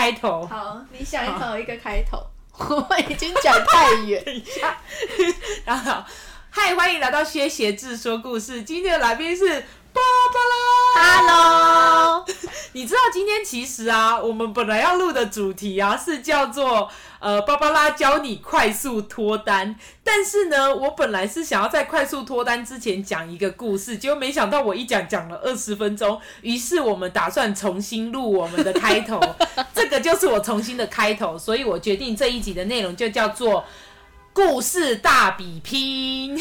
开头？好，你想一想一个开头。我已经讲太远。等一下，然后，嗨，欢迎来到薛鞋志说故事。今天的来宾是芭芭拉。Hello，你知道今天其实啊，我们本来要录的主题啊是叫做。呃，芭芭拉教你快速脱单，但是呢，我本来是想要在快速脱单之前讲一个故事，结果没想到我一讲讲了二十分钟，于是我们打算重新录我们的开头，这个就是我重新的开头，所以我决定这一集的内容就叫做。故事大比拼，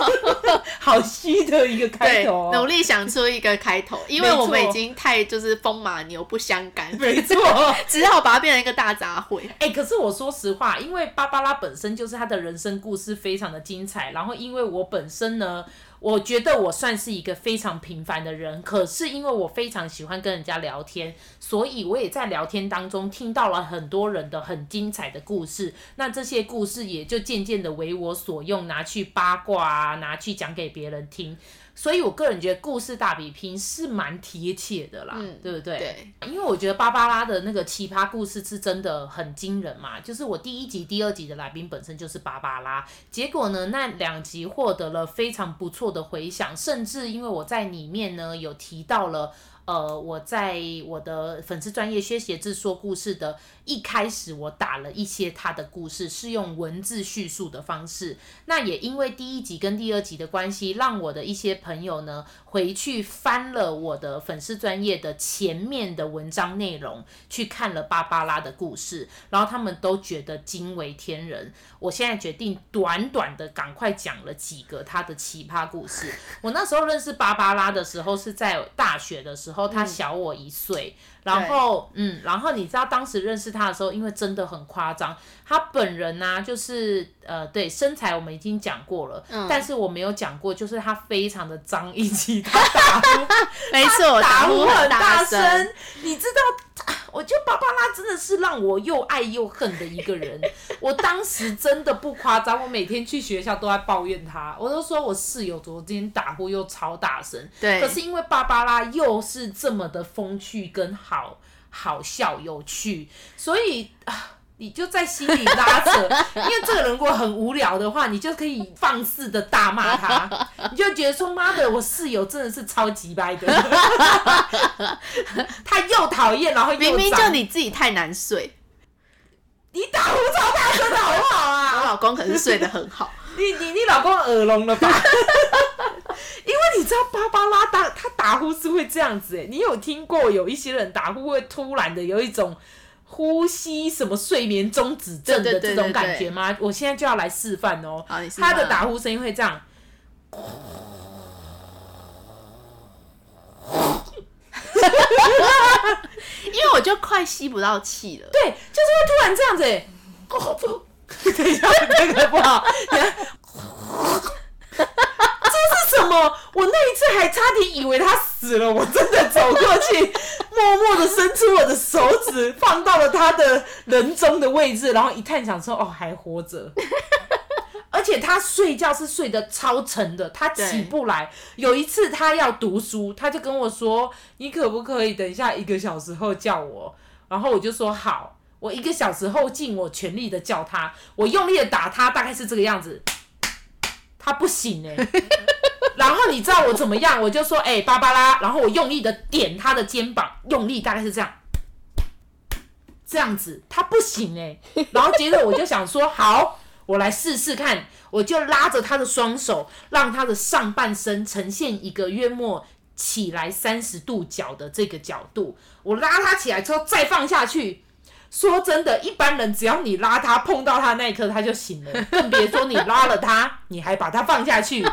好虚的一个开头，努力想出一个开头，因为我们已经太就是风马牛不相干，没错，只好把它变成一个大杂烩。哎、欸，可是我说实话，因为芭芭拉本身就是她的人生故事非常的精彩，然后因为我本身呢。我觉得我算是一个非常平凡的人，可是因为我非常喜欢跟人家聊天，所以我也在聊天当中听到了很多人的很精彩的故事。那这些故事也就渐渐的为我所用，拿去八卦啊，拿去讲给别人听。所以，我个人觉得故事大比拼是蛮贴切的啦，嗯，对不对？对，因为我觉得芭芭拉的那个奇葩故事是真的很惊人嘛。就是我第一集、第二集的来宾本身就是芭芭拉，结果呢，那两集获得了非常不错的回响，甚至因为我在里面呢有提到了。呃，我在我的粉丝专业薛协志说故事的一开始，我打了一些他的故事，是用文字叙述的方式。那也因为第一集跟第二集的关系，让我的一些朋友呢回去翻了我的粉丝专业的前面的文章内容，去看了芭芭拉的故事，然后他们都觉得惊为天人。我现在决定短短的赶快讲了几个他的奇葩故事。我那时候认识芭芭拉的时候是在大学的时候。他小我一岁，嗯、然后嗯，然后你知道当时认识他的时候，因为真的很夸张，他本人呢、啊，就是呃，对身材我们已经讲过了，嗯、但是我没有讲过，就是他非常的脏，以及他打呼，没错，打呼很大声，你知道。我觉得芭芭拉真的是让我又爱又恨的一个人。我当时真的不夸张，我每天去学校都在抱怨他，我都说我室友昨天打呼又超大声。对。可是因为芭芭拉又是这么的风趣跟好好笑有趣，所以啊。你就在心里拉扯，因为这个人如果很无聊的话，你就可以放肆的大骂他，你就觉得说妈的，我室友真的是超级掰的，他又讨厌，然后又明明就你自己太难睡，你打呼超大声的好不好啊？我老公可是睡得很好，你你你老公耳聋了吧？因为你知道芭芭拉打他打呼是会这样子哎，你有听过有一些人打呼会突然的有一种。呼吸什么睡眠中止症的这种感觉吗？我现在就要来示范哦。他的打呼声音会这样，因为我就快吸不到气了。对，就是会突然这样子 哎。等一下，那个不好。么？我那一次还差点以为他死了，我真的走过去。默默的伸出我的手指，放到了他的人中的位置，然后一探想说：“哦，还活着。”而且他睡觉是睡得超沉的，他起不来。有一次他要读书，他就跟我说：“你可不可以等一下一个小时后叫我？”然后我就说：“好。”我一个小时后尽我全力的叫他，我用力的打他，大概是这个样子。他不醒哎、然后你知道我怎么样？我就说，哎、欸，芭芭拉。然后我用力的点他的肩膀，用力大概是这样，这样子，他不行哎。然后接着我就想说，好，我来试试看。我就拉着他的双手，让他的上半身呈现一个约莫起来三十度角的这个角度。我拉他起来之后再放下去。说真的，一般人只要你拉他碰到他那一刻他就醒了，更别说你拉了他，你还把他放下去，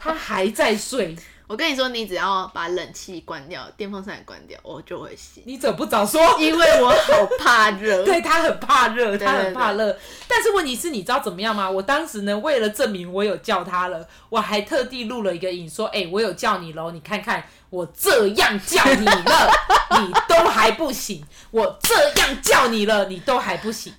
他还在睡。我跟你说，你只要把冷气关掉，电风扇也关掉，我就会醒。你怎么不早说？因为我好怕热。对，他很怕热，他很怕热。但是问题是，你知道怎么样吗？我当时呢，为了证明我有叫他了，我还特地录了一个影，说：“哎、欸，我有叫你喽，你看看我这样叫你了，你都还不醒。我这样叫你了，你都还不醒。”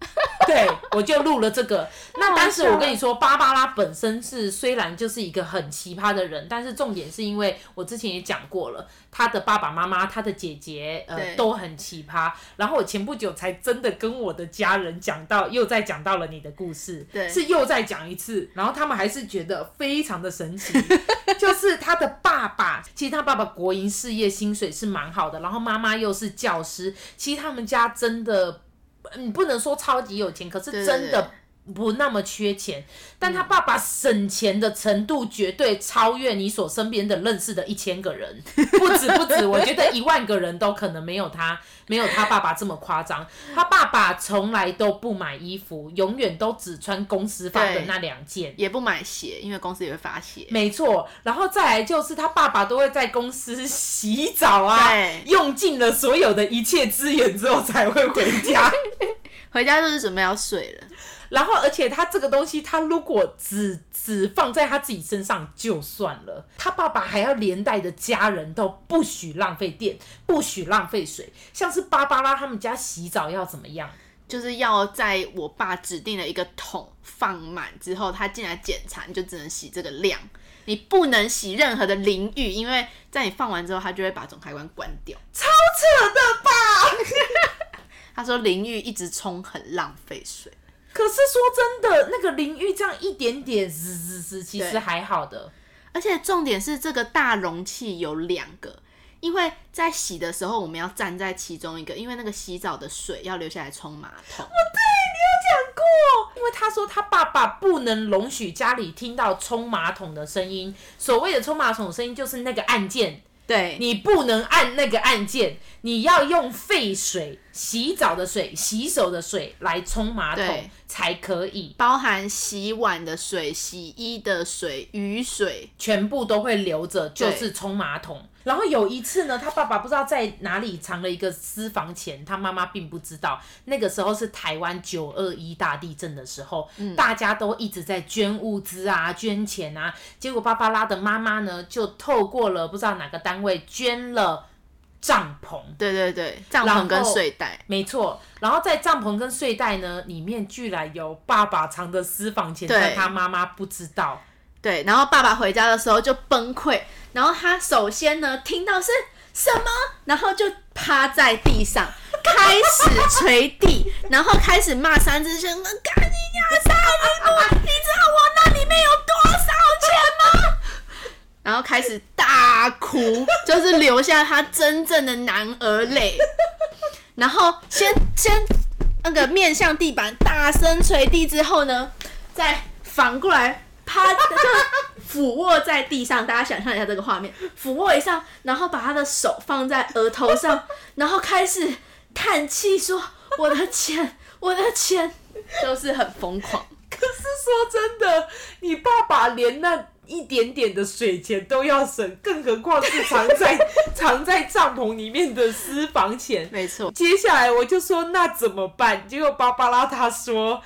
对，我就录了这个。那当时我跟你说，芭芭拉本身是虽然就是一个很奇葩的人，但是重点是因为我之前也讲过了，他的爸爸妈妈、他的姐姐呃都很奇葩。然后我前不久才真的跟我的家人讲到，又再讲到了你的故事，对，是又再讲一次，然后他们还是觉得非常的神奇，就是他的爸爸，其实他爸爸国营事业薪水是蛮好的，然后妈妈又是教师，其实他们家真的。你不能说超级有钱，可是真的不那么缺钱。但他爸爸省钱的程度绝对超越你所身边的认识的一千个人，不止不止，我觉得一万个人都可能没有他，没有他爸爸这么夸张。他爸爸从来都不买衣服，永远都只穿公司发的那两件，也不买鞋，因为公司也会发鞋。没错，然后再来就是他爸爸都会在公司洗澡啊，用尽了所有的一切资源之后才会回家。回家就是准备要睡了，然后而且他这个东西，他如果只只放在他自己身上就算了，他爸爸还要连带的家人都不许浪费电，不许浪费水。像是芭芭拉他们家洗澡要怎么样？就是要在我爸指定的一个桶放满之后，他进来检查，你就只能洗这个量，你不能洗任何的淋浴，因为在你放完之后，他就会把总开关关掉。超扯的吧！他说淋浴一直冲很浪费水，可是说真的，那个淋浴这样一点点滋滋滋，其实还好的。而且重点是这个大容器有两个，因为在洗的时候我们要站在其中一个，因为那个洗澡的水要留下来冲马桶。我，对，你有讲过，因为他说他爸爸不能容许家里听到冲马桶的声音。所谓的冲马桶声音就是那个按键。对，你不能按那个按键，你要用废水、洗澡的水、洗手的水来冲马桶才可以，包含洗碗的水、洗衣的水、雨水，全部都会留着，就是冲马桶。然后有一次呢，他爸爸不知道在哪里藏了一个私房钱，他妈妈并不知道。那个时候是台湾九二一大地震的时候，嗯，大家都一直在捐物资啊、捐钱啊。结果芭芭拉的妈妈呢，就透过了不知道哪个单位捐了帐篷。对对对，帐篷跟睡袋，没错。然后在帐篷跟睡袋呢里面，居然有爸爸藏的私房钱，但他妈妈不知道。对，然后爸爸回家的时候就崩溃。然后他首先呢听到是什么，然后就趴在地上开始捶地，然后开始骂三字经：“干你娘三十多，你知道我那里面有多少钱吗？”然后开始大哭，就是流下他真正的男儿泪。然后先先那个面向地板大声捶地之后呢，再反过来。他就俯卧在地上，大家想象一下这个画面，俯卧一下，然后把他的手放在额头上，然后开始叹气说：“我的钱，我的钱，都是很疯狂。”可是说真的，你爸爸连那一点点的水钱都要省，更何况是藏在 藏在帐篷里面的私房钱。没错。接下来我就说那怎么办？结果芭芭拉他说。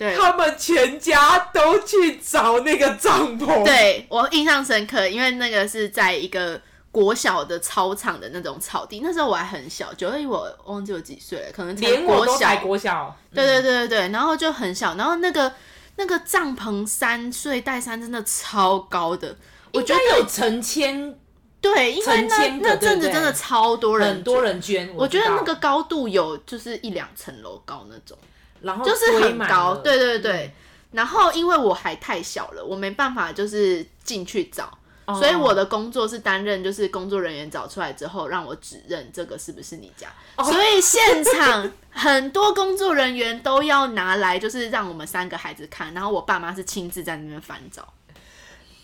对，他们全家都去找那个帐篷。对，我印象深刻，因为那个是在一个国小的操场的那种草地。那时候我还很小，九二一我忘记我几岁了，可能连我都才国小。对对对对对，然后就很小，然后那个那个帐篷三睡带三真的超高的，我觉得有成千，对，因为那那阵子真的超多人，很多人捐。我，我觉得那个高度有就是一两层楼高那种。然后就是很高，对对对。然后因为我还太小了，我没办法就是进去找，哦、所以我的工作是担任就是工作人员找出来之后，让我指认这个是不是你家。哦、所以现场 很多工作人员都要拿来就是让我们三个孩子看，然后我爸妈是亲自在那边翻找。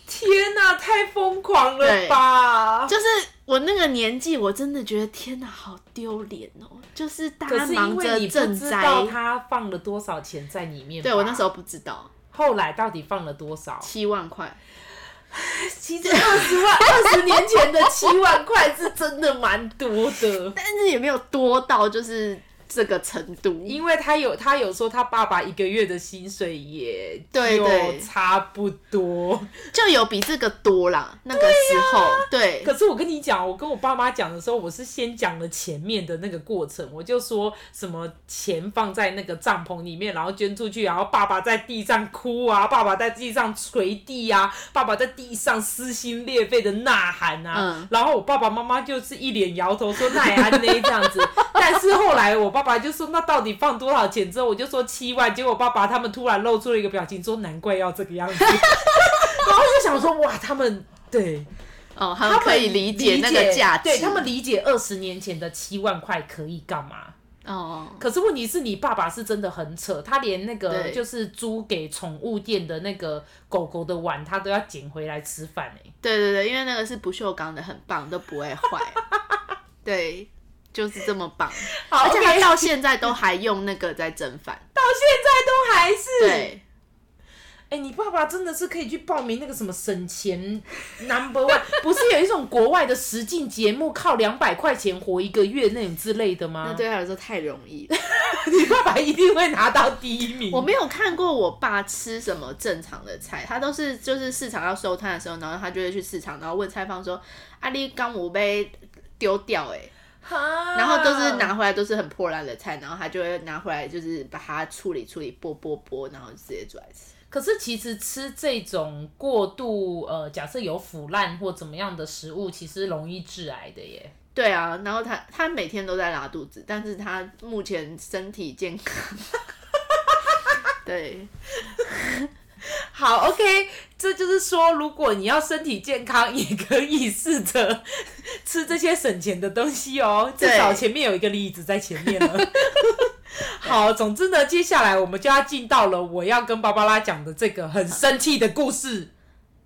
天哪，太疯狂了吧！就是我那个年纪，我真的觉得天哪，好丢脸哦！就是大家忙着赈灾，他放了多少钱在里面？对，我那时候不知道，后来到底放了多少？七万块。其实二十万，二十年前的七万块是真的蛮多的，但是也没有多到就是这个程度，因为他有他有说他爸爸一个月的薪水也对对。差不多，就有比这个多啦。那个时候。对，对，可是我跟你讲，我跟我爸妈讲的时候，我是先讲了前面的那个过程，我就说什么钱放在那个帐篷里面，然后捐出去，然后爸爸在地上哭啊，爸爸在地上捶地啊，爸爸在地上撕心裂肺的呐喊啊，嗯、然后我爸爸妈妈就是一脸摇头说奈安呢这样子，但是后来我爸爸就说那到底放多少钱？之后，我就说七万，结果爸爸他们突然露出了一个表情说难怪要这个样子，然后就想说哇他们对。哦他们可以理解那个价值，对他们理解二十年前的七万块可以干嘛。哦，可是问题是你爸爸是真的很扯，他连那个就是租给宠物店的那个狗狗的碗，他都要捡回来吃饭哎。对对对，因为那个是不锈钢的，很棒，都不会坏。对，就是这么棒。好，而且他到现在都还用那个在蒸饭，到现在都还是。对。哎、欸，你爸爸真的是可以去报名那个什么省钱 Number One，不是有一种国外的实境节目，靠两百块钱活一个月那种之类的吗？那对他来说太容易了，你爸爸一定会拿到第一名。我没有看过我爸吃什么正常的菜，他都是就是市场要收摊的时候，然后他就会去市场，然后问菜贩说：“啊，你刚我被丢掉哎。”然后都是拿回来都是很破烂的菜，然后他就会拿回来就是把它处理处理，剥剥剥，然后直接煮来吃。可是其实吃这种过度呃，假设有腐烂或怎么样的食物，其实容易致癌的耶。对啊，然后他他每天都在拉肚子，但是他目前身体健康。对。好，OK，这就是说，如果你要身体健康，也可以试着吃这些省钱的东西哦。至少前面有一个例子在前面了。好，总之呢，接下来我们就要进到了我要跟芭芭拉讲的这个很生气的故事。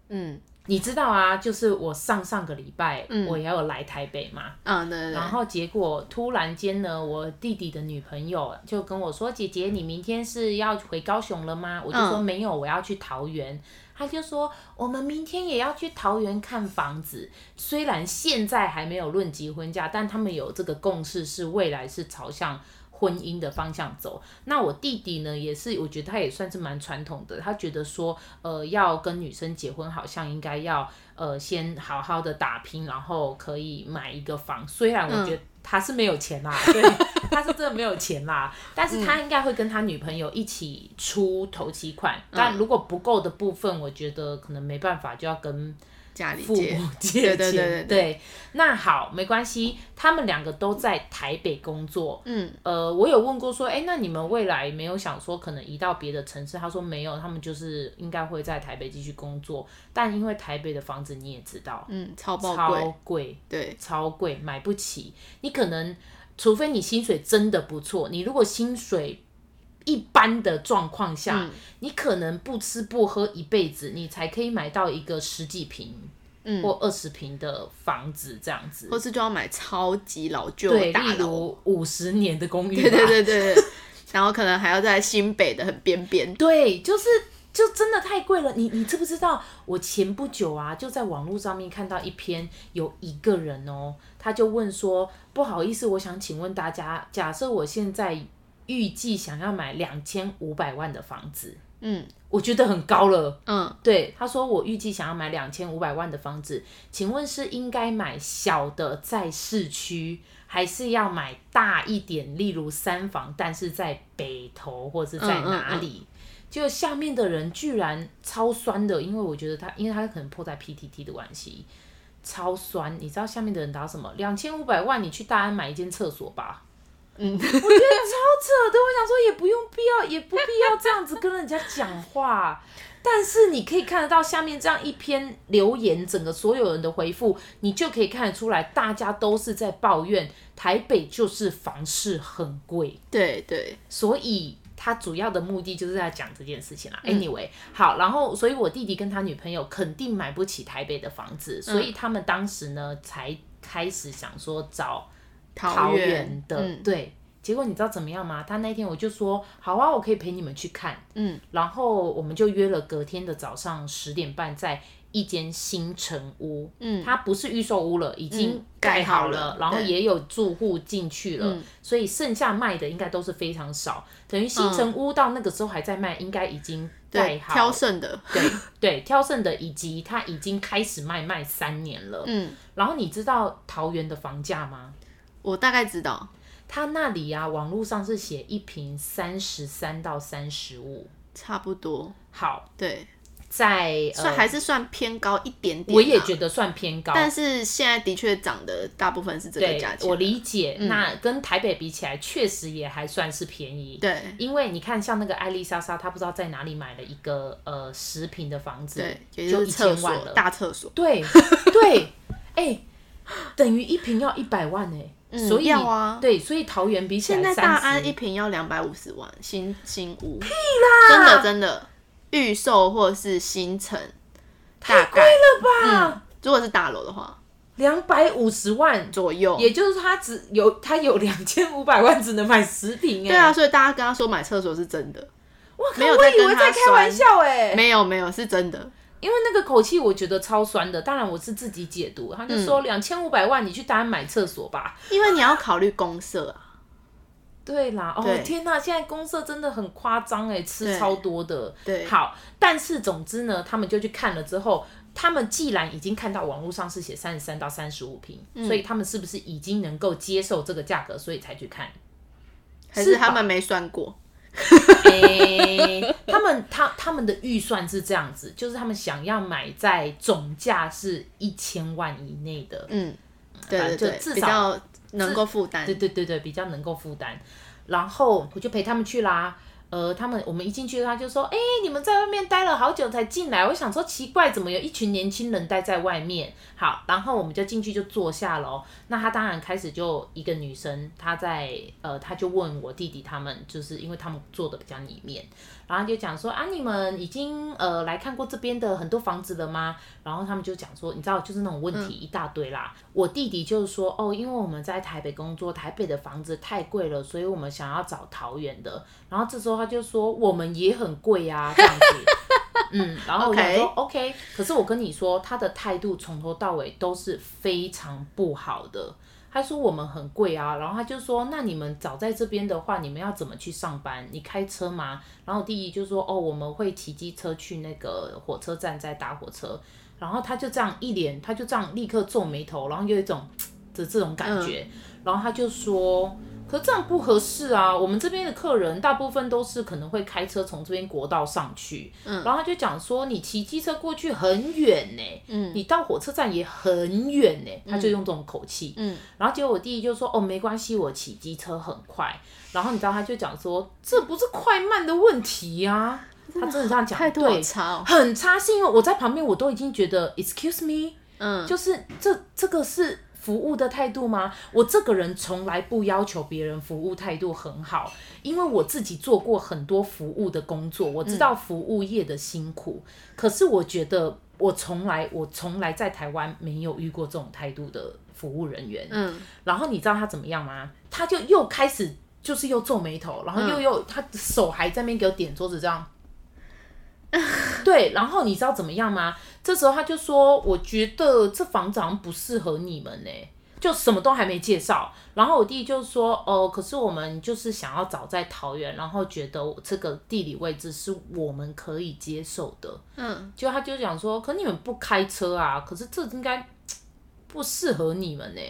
嗯，你知道啊，就是我上上个礼拜，嗯，我也有来台北嘛。嗯，对对。然后结果突然间呢，我弟弟的女朋友就跟我说：“姐姐，你明天是要回高雄了吗？”我就说：“没有，我要去桃园。”他就说：“我们明天也要去桃园看房子。虽然现在还没有论及婚嫁，但他们有这个共识，是未来是朝向。”婚姻的方向走，那我弟弟呢，也是，我觉得他也算是蛮传统的。他觉得说，呃，要跟女生结婚，好像应该要，呃，先好好的打拼，然后可以买一个房。虽然我觉得他是没有钱啦，嗯、对，他是真的没有钱啦，但是他应该会跟他女朋友一起出头期款。嗯、但如果不够的部分，我觉得可能没办法，就要跟。家里父母借 钱，对对对那好，没关系，他们两个都在台北工作。嗯，呃，我有问过说，哎、欸，那你们未来没有想说可能移到别的城市？他说没有，他们就是应该会在台北继续工作。但因为台北的房子你也知道，嗯，超贵，超贵，对，超贵，买不起。你可能除非你薪水真的不错，你如果薪水一般的状况下，嗯，你可能不吃不喝一辈子，你才可以买到一个十几平，嗯，或二十平的房子这样子，或是就要买超级老旧大楼，例如五十年的公寓，对对对对，然后可能还要在新北的很边边，对，就是就真的太贵了。你你知不知道？我前不久啊，就在网络上面看到一篇，有一个人哦，他就问说，不好意思，我想请问大家，假设我现在。预计想要买两千五百万的房子，嗯，我觉得很高了，嗯，对，他说我预计想要买两千五百万的房子，请问是应该买小的在市区，还是要买大一点，例如三房，但是在北投或是在哪里？嗯嗯嗯、就下面的人居然超酸的，因为我觉得他，因为他可能破在 PTT 的关系，超酸。你知道下面的人答什么？两千五百万，你去大安买一间厕所吧。嗯，我觉得超扯的。我想说，也不用必要，也不必要这样子跟人家讲话。但是你可以看得到下面这样一篇留言，整个所有人的回复，你就可以看得出来，大家都是在抱怨台北就是房市很贵。对对，所以他主要的目的就是在讲这件事情啦。Anyway，好，然后所以我弟弟跟他女朋友肯定买不起台北的房子，所以他们当时呢才开始想说找。桃园的、嗯、对，结果你知道怎么样吗？他那天我就说好啊，我可以陪你们去看，嗯，然后我们就约了隔天的早上十点半，在一间新城屋，嗯，它不是预售屋了，已经盖好了，嗯、然后也有住户进去了，所以剩下卖的应该都是非常少。等于新城屋到那个时候还在卖，应该已经盖好挑剩的，对对，挑剩的以及它已经开始卖卖三年了。嗯，然后你知道桃园的房价吗？我大概知道，他那里啊，网络上是写一瓶三十三到三十五，差不多。好，对。在算还是算偏高一点点，我也觉得算偏高。但是现在的确涨的大部分是这个价钱。我理解，那跟台北比起来，确实也还算是便宜。对，因为你看，像那个艾丽莎莎，她不知道在哪里买了一个呃十平的房子，对，就一千万了，大厕所。对对，哎，等于一平要一百万哎，所以要啊，对，所以桃园比起来，现在大安一平要两百五十万，新新屋，屁啦，真的真的。预售或是新城，太贵了吧？嗯，如果是大楼的话，两百五十万左右，也就是他只有他有两千五百万，只能买十平哎。对啊，所以大家跟他说买厕所是真的，我靠，我以为在开玩笑哎，没有没有是真的，因为那个口气我觉得超酸的。当然我是自己解读，他就说两千五百万你去大安买厕所吧，因为你要考虑公社啊。对啦，哦天哪，现在公社真的很夸张哎，吃超多的。对，好，但是总之呢，他们就去看了之后，他们既然已经看到网络上是写三十三到三十五平，所以他们是不是已经能够接受这个价格，所以才去看？还是他们没算过？欸、他们他他们的预算是这样子，就是他们想要买在总价是一千万以内的，嗯，对，对，对，就至少。能够负担，对对对对，比较能够负担。然后我就陪他们去啦。呃，他们我们一进去，他就说：“哎、欸，你们在外面待了好久才进来。”我想说奇怪，怎么有一群年轻人待在外面？好，然后我们就进去就坐下了。那他当然开始就一个女生，她在呃，他就问我弟弟他们，就是因为他们坐的比较里面，然后就讲说：“啊，你们已经呃来看过这边的很多房子了吗？”然后他们就讲说：“你知道，就是那种问题一大堆啦。嗯”我弟弟就是说：“哦，因为我们在台北工作，台北的房子太贵了，所以我们想要找桃园的。”然后这时候。他就说我们也很贵啊，这样子，嗯，然后我就说 OK，, 可是我跟你说，他的态度从头到尾都是非常不好的。他说我们很贵啊，然后他就说，那你们早在这边的话，你们要怎么去上班？你开车吗？然后弟弟就说，哦，我们会骑机车去那个火车站再搭火车。然后他就这样一脸，他就这样立刻皱眉头，然后有一种 的这种感觉，嗯、然后他就说。可这样不合适啊！我们这边的客人大部分都是可能会开车从这边国道上去，嗯，然后他就讲说，你骑机车过去很远呢，嗯，你到火车站也很远呢，他就用这种口气，嗯，然后结果我弟弟就说，哦，没关系，我骑机车很快，然后你知道他就讲说，这不是快慢的问题呀，啊，他真的这样讲，态度很差哦，很差，是因为我在旁边我都已经觉得，excuse me，嗯，就是这这个是。服务的态度吗？我这个人从来不要求别人服务态度很好，因为我自己做过很多服务的工作，我知道服务业的辛苦。嗯、可是我觉得我从来我从来在台湾没有遇过这种态度的服务人员。嗯，然后你知道他怎么样吗？他就又开始就是又皱眉头，然后又又、嗯、他手还在那边给我点桌子这样。对，然后你知道怎么样吗？这时候他就说：“我觉得这房子好像不适合你们呢，就什么都还没介绍。”然后我弟就说：“哦，可是我们就是想要找在桃园，然后觉得这个地理位置是我们可以接受的。”嗯，就他就讲说：“可你们不开车啊？可是这应该 不适合你们呢。”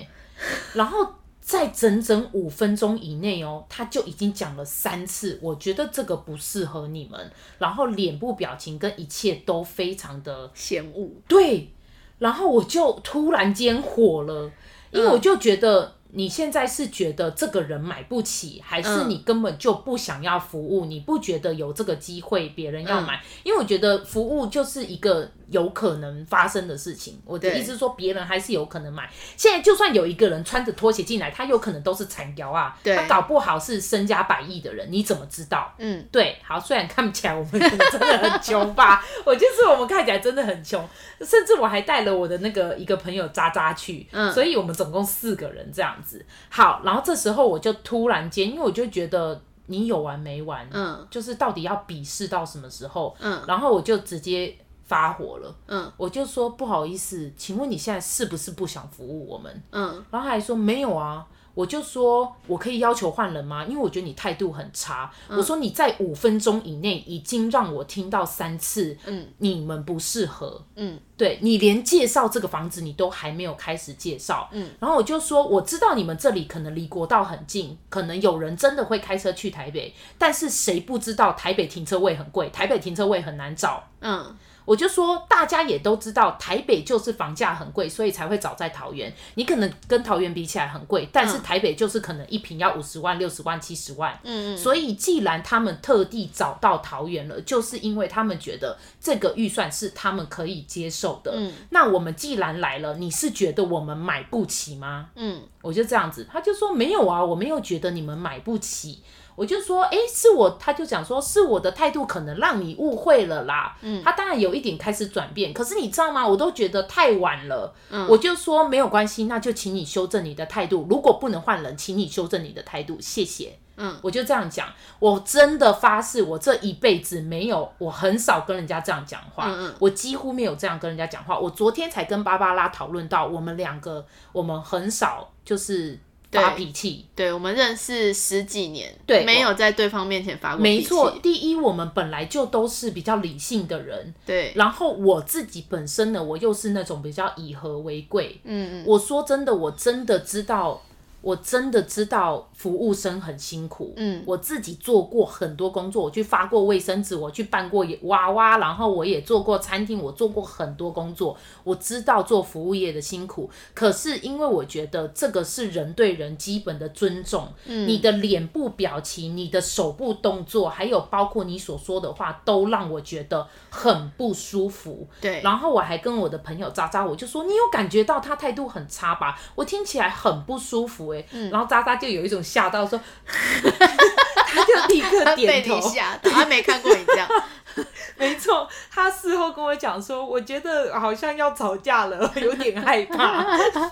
然后。在整整五分钟以内哦，他就已经讲了三次，我觉得这个不适合你们，然后脸部表情跟一切都非常的嫌恶。对，然后我就突然间火了，因为我就觉得你现在是觉得这个人买不起，还是你根本就不想要服务？你不觉得有这个机会别人要买？因为我觉得服务就是一个。有可能发生的事情，我的意思是说，别人还是有可能买。现在就算有一个人穿着拖鞋进来，他有可能都是残妖啊，他搞不好是身家百亿的人，你怎么知道？嗯，对，好，虽然看不起来我们真的很穷吧，我就是我们看起来真的很穷，甚至我还带了我的那个一个朋友渣渣去，嗯，所以我们总共四个人这样子。好，然后这时候我就突然间，因为我就觉得你有完没完，嗯，就是到底要鄙视到什么时候？嗯，然后我就直接。发火了，嗯，我就说不好意思，请问你现在是不是不想服务我们？嗯，然后还说没有啊。我就说，我可以要求换人吗？因为我觉得你态度很差。嗯、我说你在五分钟以内已经让我听到三次，嗯，你们不适合，嗯，对，你连介绍这个房子你都还没有开始介绍，嗯，然后我就说，我知道你们这里可能离国道很近，可能有人真的会开车去台北，但是谁不知道台北停车位很贵，台北停车位很难找，嗯。我就说，大家也都知道，台北就是房价很贵，所以才会找在桃园。你可能跟桃园比起来很贵，但是台北就是可能一坪要五十万、六十万、七十万。嗯嗯。所以既然他们特地找到桃园了，就是因为他们觉得这个预算是他们可以接受的。嗯。那我们既然来了，你是觉得我们买不起吗？嗯。我就这样子，他就说没有啊，我没有觉得你们买不起。我就说，哎、欸，是我，他就讲说，是我的态度可能让你误会了啦。嗯，他当然有一点开始转变，可是你知道吗？我都觉得太晚了。嗯，我就说没有关系，那就请你修正你的态度。如果不能换人，请你修正你的态度，谢谢。嗯，我就这样讲。我真的发誓，我这一辈子没有，我很少跟人家这样讲话。嗯嗯，我几乎没有这样跟人家讲话。我昨天才跟芭芭拉讨论到，我们两个，我们很少就是。发脾气，对，我们认识十几年，对，没有在对方面前发过脾气。没错，第一，我们本来就都是比较理性的人，对。然后我自己本身呢，我又是那种比较以和为贵，嗯嗯。我说真的，我真的知道。我真的知道服务生很辛苦，嗯，我自己做过很多工作，我去发过卫生纸，我去办过娃娃，然后我也做过餐厅，我做过很多工作，我知道做服务业的辛苦。可是因为我觉得这个是人对人基本的尊重，嗯，你的脸部表情、你的手部动作，还有包括你所说的话，都让我觉得很不舒服。对，然后我还跟我的朋友渣渣，我就说，你有感觉到他态度很差吧？我听起来很不舒服。嗯、然后渣渣就有一种吓到说，他就立刻点头，吓到，他没看过你这样。没错，他事后跟我讲说，我觉得好像要吵架了，有点害怕。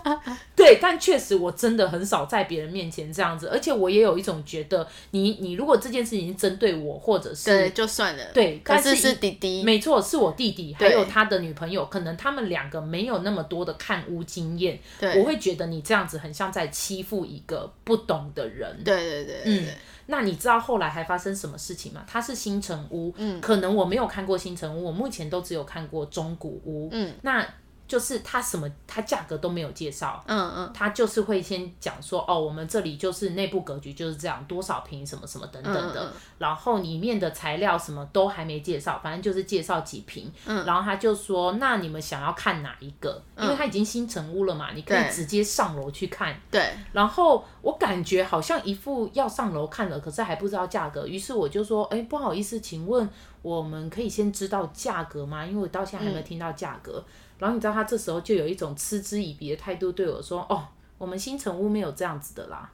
对，但确实我真的很少在别人面前这样子，而且我也有一种觉得你，你你如果这件事情针对我，或者是对，就算了。对，但是是弟弟，没错，是我弟弟，还有他的女朋友，可能他们两个没有那么多的看屋经验，对，我会觉得你这样子很像在欺负一个不懂的人。对对对，对，嗯。那你知道后来还发生什么事情吗？它是新城屋，嗯，可能我没有看过新城屋，我目前都只有看过中古屋，嗯，那。就是他什么，他价格都没有介绍，嗯嗯，他就是会先讲说，哦，我们这里就是内部格局就是这样，多少平什么什么等等的，嗯嗯，然后里面的材料什么都还没介绍，反正就是介绍几平，嗯，然后他就说，那你们想要看哪一个？因为他已经新成屋了嘛，你可以直接上楼去看，对，然后我感觉好像一副要上楼看了，可是还不知道价格，于是我就说，哎，不好意思，请问我们可以先知道价格吗？因为我到现在还没有听到价格。嗯然后你知道他这时候就有一种嗤之以鼻的态度对我说：“哦，我们新城屋没有这样子的啦。”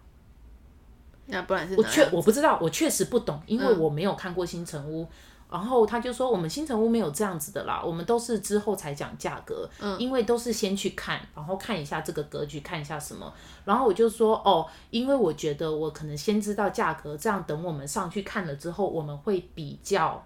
那不然是我确我不知道，我确实不懂，因为我没有看过新城屋。嗯、然后他就说：“我们新城屋没有这样子的啦，我们都是之后才讲价格，嗯、因为都是先去看，然后看一下这个格局，看一下什么。”然后我就说：“哦，因为我觉得我可能先知道价格，这样等我们上去看了之后，我们会比较。”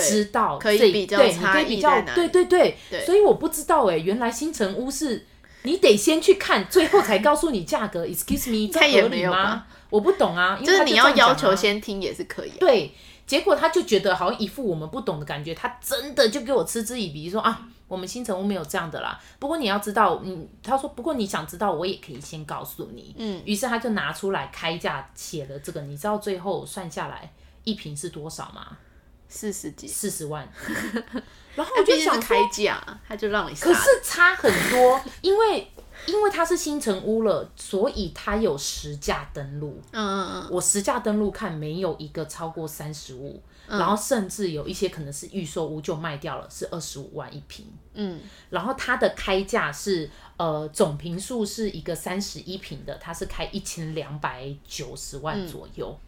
知道可以比较差异，对对对，所以我不知道哎，原来新城屋是你得先去看，最后才告诉你价格。Excuse me，这合理吗？我不懂啊，就是你要要求先听也是可以。对，结果他就觉得好像一副我们不懂的感觉，他真的就给我嗤之以鼻说啊，我们新城屋没有这样的啦。不过你要知道，嗯，他说不过你想知道，我也可以先告诉你。嗯，于是他就拿出来开价写了这个，你知道最后算下来一瓶是多少吗？四十几，四十万，然后我就想开价，他就让你。可是差很多，因为因为它是新城屋了，所以它有实价登录。嗯嗯嗯，我实价登录看没有一个超过三十五，然后甚至有一些可能是预售屋就卖掉了，是二十五万一平。嗯，然后它的开价是呃总坪数是一个三十一平的，它是开一千两百九十万左右。嗯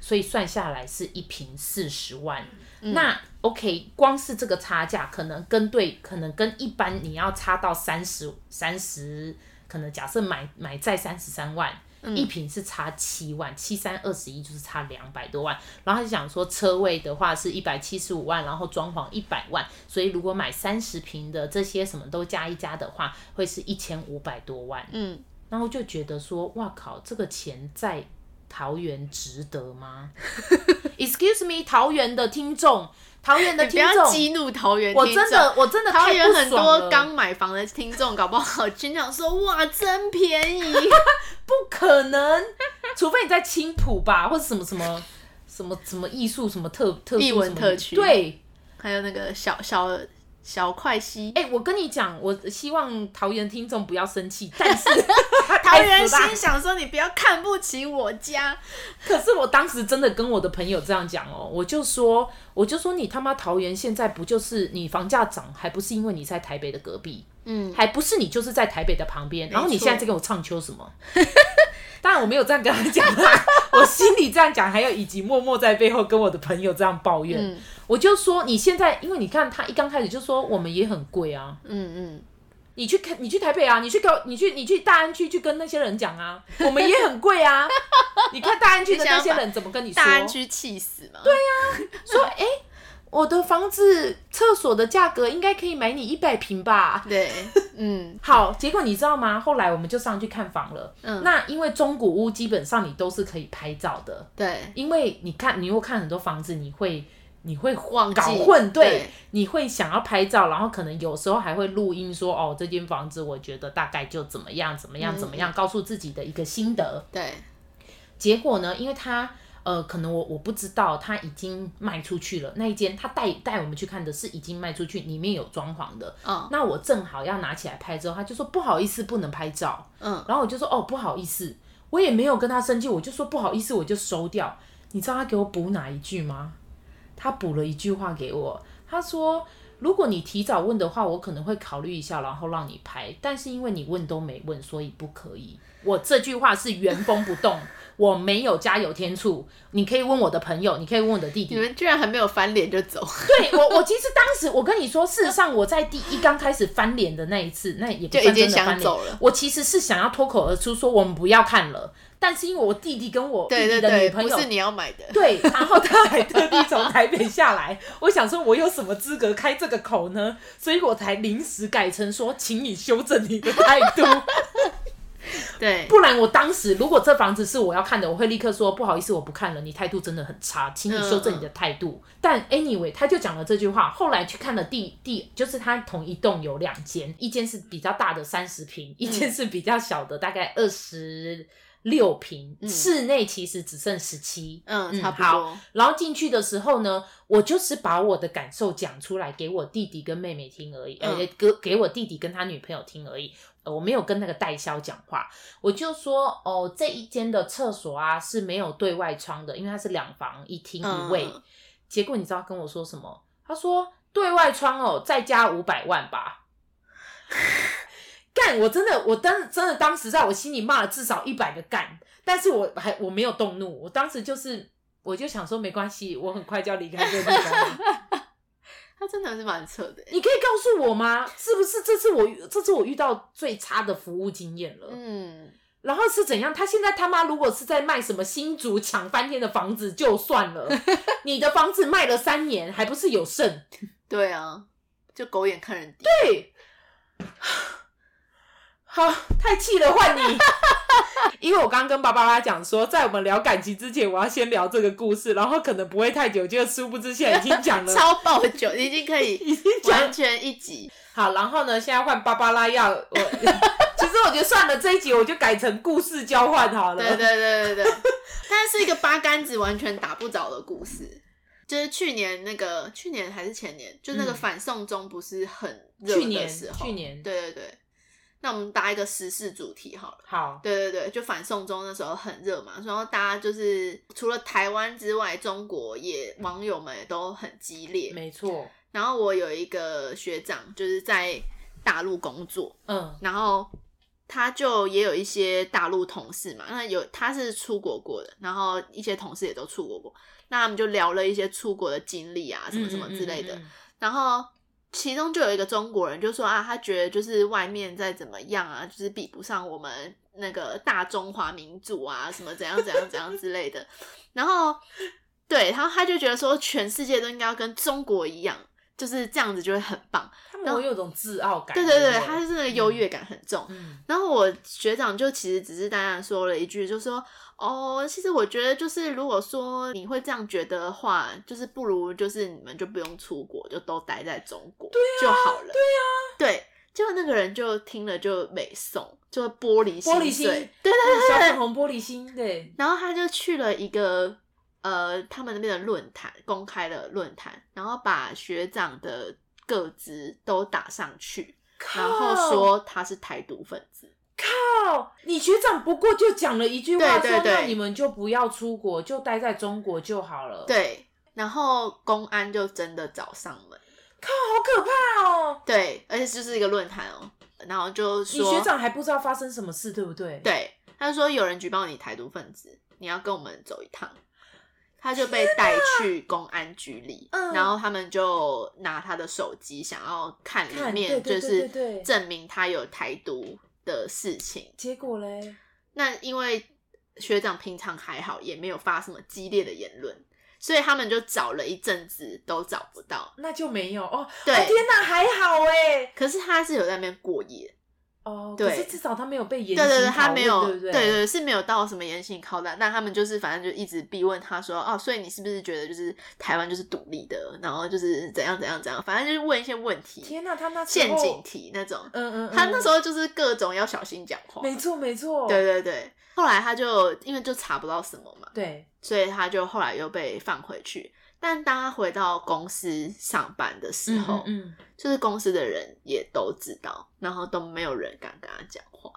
所以算下来是一平四十万，嗯、那 OK，光是这个差价，可能跟对，可能跟一般你要差到三十三十，可能假设买买在三十三万，嗯、一平是差七万，七三二十一就是差两百多万。然后他就想说，车位的话是一百七十五万，然后装潢一百万，所以如果买三十平的这些什么都加一加的话，会是一千五百多万。嗯，然后就觉得说，哇靠，这个钱在桃园值得吗？Excuse me，桃园的听众。桃园的听众，激怒桃园听众。我真的，我真的桃园很多刚买房的听众，搞不好经常说哇，真便宜，不可能，除非你在青浦吧，或者什么什么什么什么艺术什么特特艺文特区，对，还有那个小小。小快西，哎、欸，我跟你讲，我希望桃园听众不要生气，但是 桃园心想说你不要看不起我家。可是我当时真的跟我的朋友这样讲哦，我就说，我就说你他妈桃园现在不就是你房价涨，还不是因为你在台北的隔壁，嗯，还不是你就是在台北的旁边，然后你现在在跟我唱秋什么？当然我没有这样跟他讲啦，我心里这样讲，还有以及默默在背后跟我的朋友这样抱怨。嗯我就说你现在，因为你看他一刚开始就说我们也很贵啊，嗯嗯，你去看，你去台北啊，你去跟，你去你去大安区去跟那些人讲啊，我们也很贵啊，你看大安区的那些人怎么跟你说？大安区气死嘛？对呀、啊，说哎、欸，我的房子厕所的价格应该可以买你一百平吧？对，嗯，好，结果你知道吗？后来我们就上去看房了，嗯，那因为中古屋基本上你都是可以拍照的，对，因为你看，你又看很多房子，你会。你会忘搞混，对，对，你会想要拍照，然后可能有时候还会录音说，哦，这间房子我觉得大概就怎么样，怎么样，怎么样，告诉自己的一个心得。对，结果呢，因为他呃，可能我我不知道他已经卖出去了，那一间他带带我们去看的是已经卖出去，里面有装潢的。嗯，那我正好要拿起来拍之后，他就说不好意思，不能拍照。嗯，然后我就说哦，不好意思，我也没有跟他生气，我就说不好意思，我就收掉。你知道他给我补哪一句吗？他补了一句话给我，他说：“如果你提早问的话，我可能会考虑一下，然后让你拍。但是因为你问都没问，所以不可以。”我这句话是原封不动，我没有加油添醋。你可以问我的朋友，你可以问我的弟弟。你们居然还没有翻脸就走？对我，我其实当时我跟你说，事实上我在第一刚开始翻脸的那一次，那也不算真的翻脸。我其实是想要脱口而出说，我们不要看了。但是因为我弟弟跟我弟弟的女朋友，对对对，不是你要买的，对，然后他还特地从台北下来，我想说，我有什么资格开这个口呢？所以我才临时改成说，请你修正你的态度。对，不然我当时如果这房子是我要看的，我会立刻说不好意思，我不看了，你态度真的很差，请你修正你的态度。嗯、但 anyway，他就讲了这句话，后来去看了第第，就是他同一栋有两间，一间是比较大的三十平，一间是比较小的大概二十。六坪，室内其实只剩十七，嗯，差不多。好，然后进去的时候呢，我就是把我的感受讲出来给我弟弟跟妹妹听而已，呃、嗯，给给我弟弟跟他女朋友听而已，我没有跟那个代销讲话，我就说哦，这一间的厕所啊是没有对外窗的，因为它是两房一厅一卫。嗯、结果你知道跟我说什么？他说对外窗哦，再加五百万吧。干！我真的，我当真的当时在我心里骂了至少一百个干，但是我还我没有动怒，我当时就是我就想说没关系，我很快就要离开这个地方。他真的是蛮扯的，你可以告诉我吗？是不是这次我这次我遇到最差的服务经验了？嗯，然后是怎样？他现在他妈如果是在卖什么新竹抢翻天的房子就算了，你的房子卖了三年还不是有剩？对啊，就狗眼看人低。对。好，太气了，换你。因为我刚刚跟爸爸妈妈讲说，在我们聊感情之前，我要先聊这个故事，然后可能不会太久，就殊不知现在已经讲了 超爆久，已经可以 已经完全一集。好，然后呢，现在换芭芭拉要我，其实我觉得算了，这一集我就改成故事交换好了。对对对对对，但是一个八竿子完全打不着的故事，就是去年那个，去年还是前年，就那个反送中不是很热的时候，去年，去年，对对对。那我们搭一个时事主题好了。好。对对对，就反送中那时候很热嘛，然后大家就是除了台湾之外，中国也网友们也都很激烈。没错。然后我有一个学长就是在大陆工作，嗯，然后他就也有一些大陆同事嘛，那有他是出国过的，然后一些同事也都出国过，那他们就聊了一些出国的经历啊，什么什么之类的。嗯嗯嗯嗯。然后其中就有一个中国人就说啊，他觉得就是外面再怎么样啊，就是比不上我们那个大中华民族啊，什么怎样怎样怎样之类的。然后，对，然后他就觉得说，全世界都应该要跟中国一样。就是这样子就会很棒，他们会有种自傲感。对对对，他就是那个优越感很重。嗯，然后我学长就其实只是单单说了一句，就说哦，其实我觉得就是如果说你会这样觉得的话，就是不如就是你们就不用出国，就都待在中国就好了。对啊，对，就那个人就听了就美送，就玻璃心，玻璃心，对对对对，小粉红玻璃心，对。然后他就去了一个。呃，他们那边的论坛，公开的论坛，然后把学长的个资都打上去，然后说他是台独分子。靠，你学长不过就讲了一句话，说那你们就不要出国，就待在中国就好了。对，然后公安就真的找上门。靠，好可怕哦！对，而且就是一个论坛哦，然后就说你学长还不知道发生什么事，对不对？对，他就说有人举报你台独分子，你要跟我们走一趟。他就被带去公安局里，嗯、然后他们就拿他的手机，想要看里面，就是证明他有台独的事情。结果嘞，那因为学长平常还好，也没有发什么激烈的言论，所以他们就找了一阵子都找不到，那就没有哦。对，哦、天哪，还好哎。可是他是有在那边过夜。哦，对，可是至少他没有被严对对对，他没有，对对，是没有到什么严刑拷打，但他们就是反正就一直逼问他说，哦，所以你是不是觉得就是台湾就是独立的，然后就是怎样怎样怎样，反正就是问一些问题。天哪，他那陷阱题那种，嗯，嗯嗯，他那时候就是各种要小心讲话。没错没错，对对对。后来他就因为就查不到什么嘛，对，所以他就后来又被放回去。但当他回到公司上班的时候，嗯，嗯，就是公司的人也都知道，然后都没有人敢跟他讲话。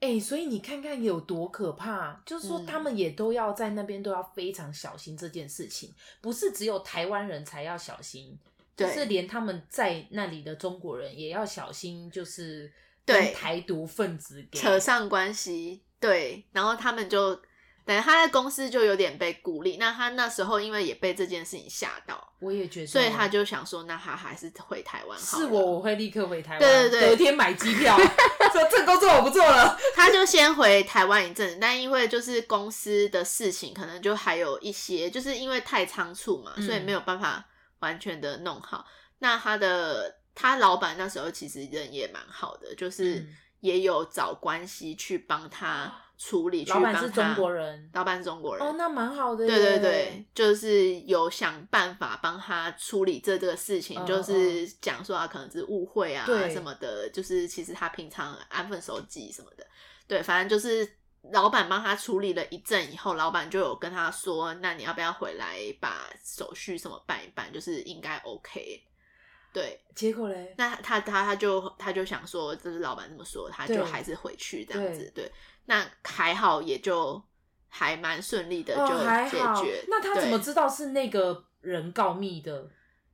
哎、欸，所以你看看有多可怕，就是说他们也都要在那边都要非常小心这件事情，不是只有台湾人才要小心，对就是连他们在那里的中国人也要小心，就是跟台独分子扯上关系。对，然后他们就。等于他在公司就有点被孤立，那他那时候因为也被这件事情吓到，我也觉得，所以他就想说，那他还是回台湾好。是我，我会立刻回台湾，对对对，隔天买机票，说这工作我不做了。他就先回台湾一阵子，但因为就是公司的事情，可能就还有一些，就是因为太仓促嘛，所以没有办法完全的弄好。嗯、那他的他老板那时候其实人也蛮好的，就是也有找关系去帮他。处理，老板是中国人，老板是中国人，哦，那蛮好的。对对对，就是有想办法帮他处理这这个事情，就是讲说他可能是误会啊什么的，就是其实他平常安分守己什么的。对，反正就是老板帮他处理了一阵以后，老板就有跟他说，那你要不要回来把手续什么办一办，就是应该 OK。对，结果嘞，那他他他就他就想说，就是老板这么说，他就还是回去这样子。对。那还好，也就还蛮顺利的就解决。哦、那他怎么知道是那个人告密的？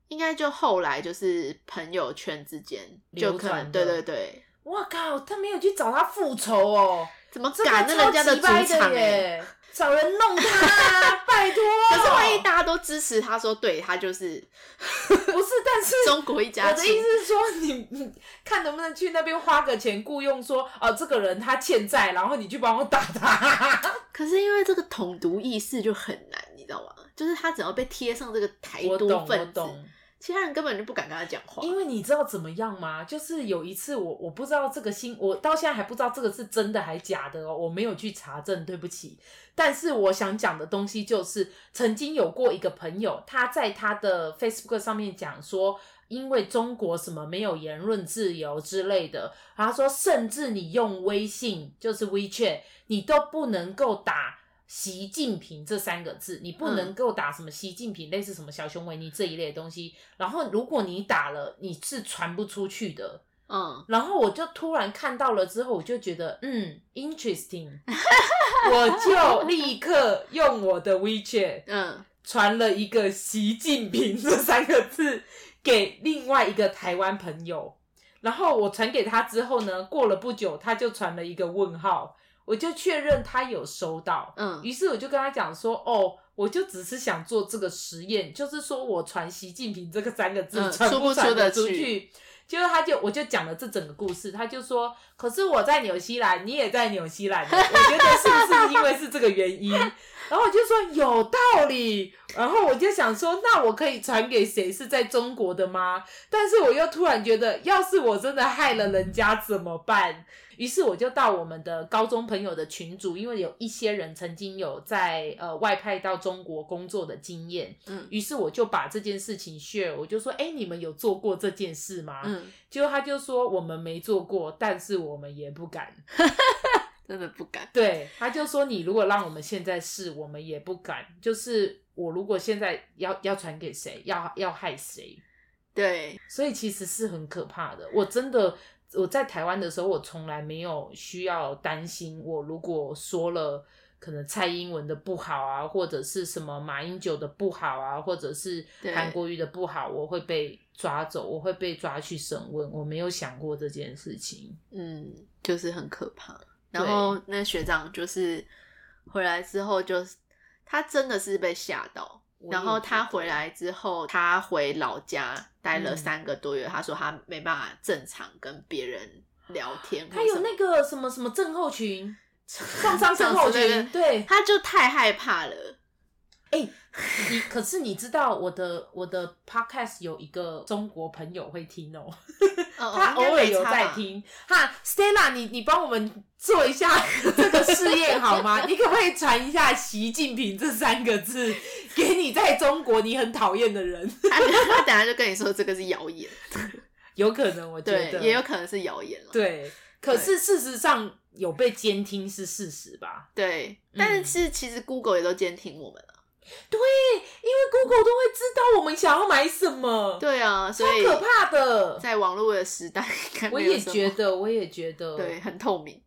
应该就后来就是朋友圈之间就可能，对对对。我靠！他没有去找他复仇哦？怎么敢？那人家的主场耶？找人弄他，拜托！可是万一大家都支持他说，对他就是不是？但是 中国一家。我的意思是说，你你看能不能去那边花个钱雇佣说，哦，这个人他欠债，然后你去帮我打他。可是因为这个统独意识就很难，你知道吗？就是他只要被贴上这个台独分子。其他人根本就不敢跟他讲话，因为你知道怎么样吗？就是有一次我我不知道这个新，我到现在还不知道这个是真的还假的哦，我没有去查证，对不起。但是我想讲的东西就是，曾经有过一个朋友，他在他的 Facebook 上面讲说，因为中国什么没有言论自由之类的，他说甚至你用微信就是 WeChat，你都不能够打。习近平这三个字，你不能够打什么习近平，嗯、类似什么小熊维尼这一类的东西。然后，如果你打了，你是传不出去的。嗯。然后我就突然看到了之后，我就觉得，嗯，interesting。我就立刻用我的 WeChat，嗯，传了一个习近平这三个字给另外一个台湾朋友。然后我传给他之后呢，过了不久，他就传了一个问号。我就确认他有收到，嗯，于是我就跟他讲说，哦，我就只是想做这个实验，就是说我传习近平这个三个字嗯传不传得出去？结果他就我就讲了这整个故事，他就说，可是我在纽西兰，你也在纽西兰，我觉得是不是因为是这个原因？然后我就说有道理，然后我就想说，那我可以传给谁是在中国的吗？但是我又突然觉得，要是我真的害了人家怎么办？于是我就到我们的高中朋友的群组，因为有一些人曾经有在呃外派到中国工作的经验，嗯，于是我就把这件事情 share，我就说，哎，你们有做过这件事吗？嗯，结果他就说我们没做过，但是我们也不敢。真的不敢。对，他就说你如果让我们现在试，我们也不敢。就是我如果现在要要传给谁，要要害谁，对，所以其实是很可怕的。我真的我在台湾的时候，我从来没有需要担心，我如果说了可能蔡英文的不好啊，或者是什么马英九的不好啊，或者是韩国瑜的不好，我会被抓走，我会被抓去审问。我没有想过这件事情。嗯，就是很可怕。然后那学长就是回来之后，就是他真的是被吓到。然后他回来之后，他回老家待了三个多月。嗯、他说他没办法正常跟别人聊天。他有那个什么什么症候群，创伤症候群，对，他就太害怕了。哎、欸，你可是你知道我的我的 podcast 有一个中国朋友会听哦、喔，他偶尔有在听。哈，Stella，你你帮我们做一下 这个试验好吗？你可不可以传一下“习近平”这三个字给你在中国你很讨厌的人？他他等下就跟你说这个是谣言，有可能，我觉得也有可能是谣言了。对，可是事实上有被监听是事实吧？对，但是其实 Google 也都监听我们了。对，因为 Google 都会知道我们想要买什么。对啊，所以可怕的，在网络的时代，我也觉得，我也觉得，对，很透明。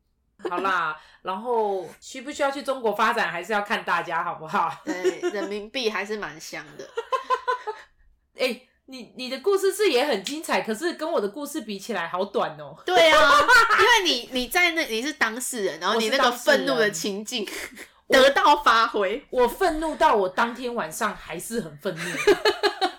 好啦，然后需不需要去中国发展，还是要看大家好不好？对，人民币还是蛮香的。哎、欸，你你的故事是也很精彩，可是跟我的故事比起来好短哦、喔。对啊，因为你你在那你是当事人，然后你那个愤怒的情境。得到发挥，我愤怒到我当天晚上还是很愤怒，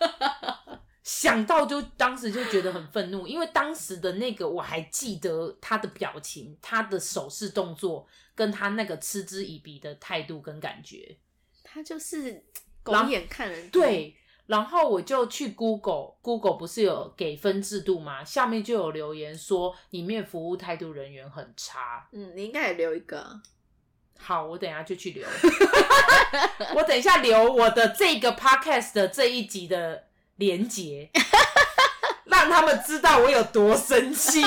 想到就当时就觉得很愤怒，因为当时的那个我还记得他的表情、他的手势动作，跟他那个嗤之以鼻的态度跟感觉，他就是狗眼看人低。对，然后我就去 Google，Google 不是有给分制度吗？下面就有留言说里面服务态度人员很差。嗯，你应该也留一个。好，我等下就去留。我等一下留我的这个 podcast 的这一集的连结，让他们知道我有多生气。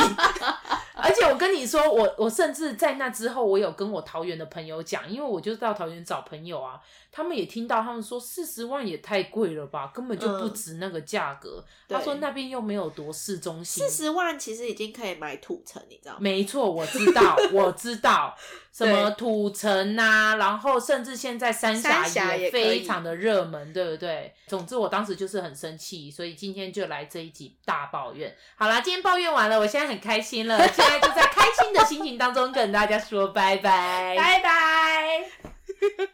而且我跟你说，我我甚至在那之后，我有跟我桃园的朋友讲，因为我就到桃园找朋友啊，他们也听到，他们说四十万也太贵了吧，根本就不值那个价格。嗯、他说那边又没有多市中心，四十万其实已经可以买土城，你知道吗？没错，我知道，我知道 什么土城啊，然后甚至现在三峡也非常的热门，对不对？总之，我当时就是很生气，所以今天就来这一集大抱怨。好啦，今天抱怨完了，我现在很开心了。就在开心的心情当中跟大家说拜拜。拜拜。